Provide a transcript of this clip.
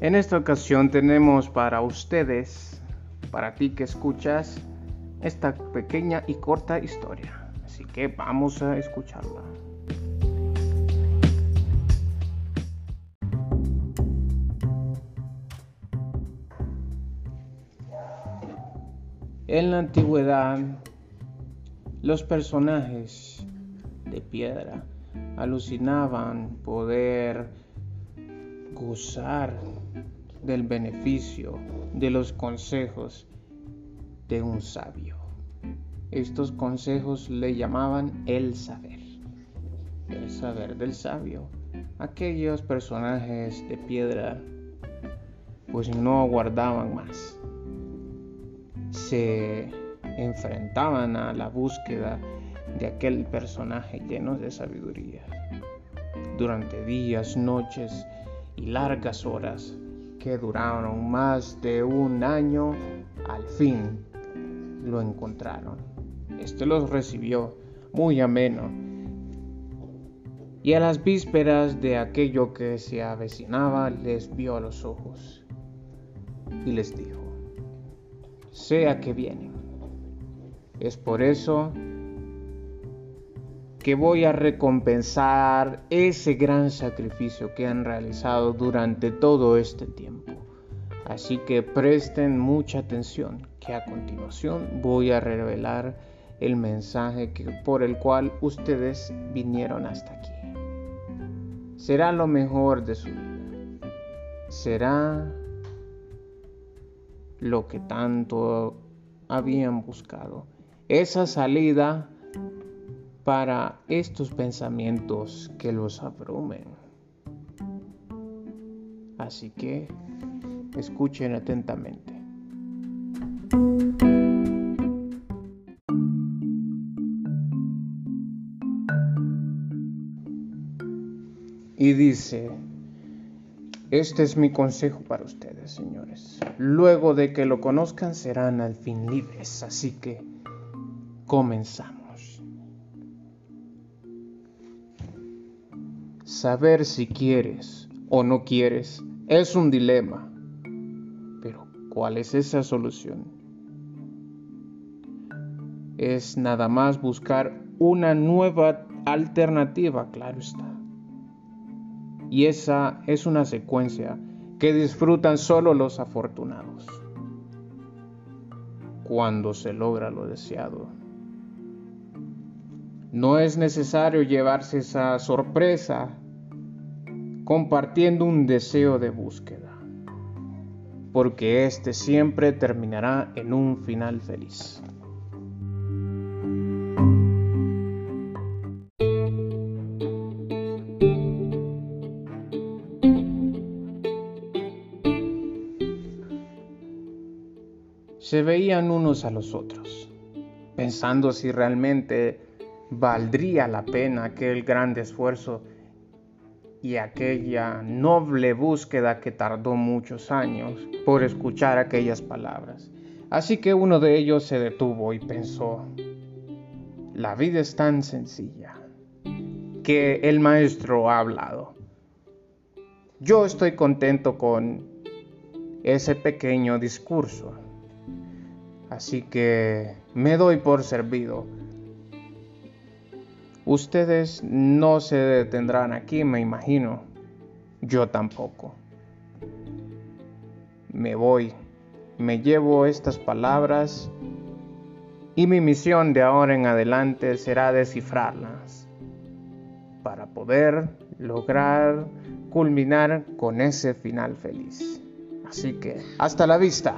En esta ocasión tenemos para ustedes, para ti que escuchas, esta pequeña y corta historia. Así que vamos a escucharla. En la antigüedad, los personajes de piedra alucinaban poder gozar del beneficio de los consejos de un sabio. Estos consejos le llamaban el saber, el saber del sabio. Aquellos personajes de piedra pues no aguardaban más. Se enfrentaban a la búsqueda de aquel personaje lleno de sabiduría. Durante días, noches y largas horas que duraron más de un año, al fin lo encontraron. Este los recibió muy ameno y a las vísperas de aquello que se avecinaba les vio a los ojos y les dijo, sea que vienen. Es por eso que voy a recompensar ese gran sacrificio que han realizado durante todo este tiempo. Así que presten mucha atención, que a continuación voy a revelar el mensaje por el cual ustedes vinieron hasta aquí. Será lo mejor de su vida. Será lo que tanto habían buscado. Esa salida para estos pensamientos que los abrumen. Así que escuchen atentamente. Y dice, este es mi consejo para ustedes, señores. Luego de que lo conozcan serán al fin libres, así que comenzamos. Saber si quieres o no quieres es un dilema. Pero ¿cuál es esa solución? Es nada más buscar una nueva alternativa, claro está. Y esa es una secuencia que disfrutan solo los afortunados. Cuando se logra lo deseado. No es necesario llevarse esa sorpresa compartiendo un deseo de búsqueda, porque éste siempre terminará en un final feliz. Se veían unos a los otros, pensando si realmente valdría la pena aquel gran esfuerzo y aquella noble búsqueda que tardó muchos años por escuchar aquellas palabras. Así que uno de ellos se detuvo y pensó, la vida es tan sencilla que el maestro ha hablado. Yo estoy contento con ese pequeño discurso. Así que me doy por servido Ustedes no se detendrán aquí, me imagino. Yo tampoco. Me voy, me llevo estas palabras y mi misión de ahora en adelante será descifrarlas para poder lograr culminar con ese final feliz. Así que, hasta la vista.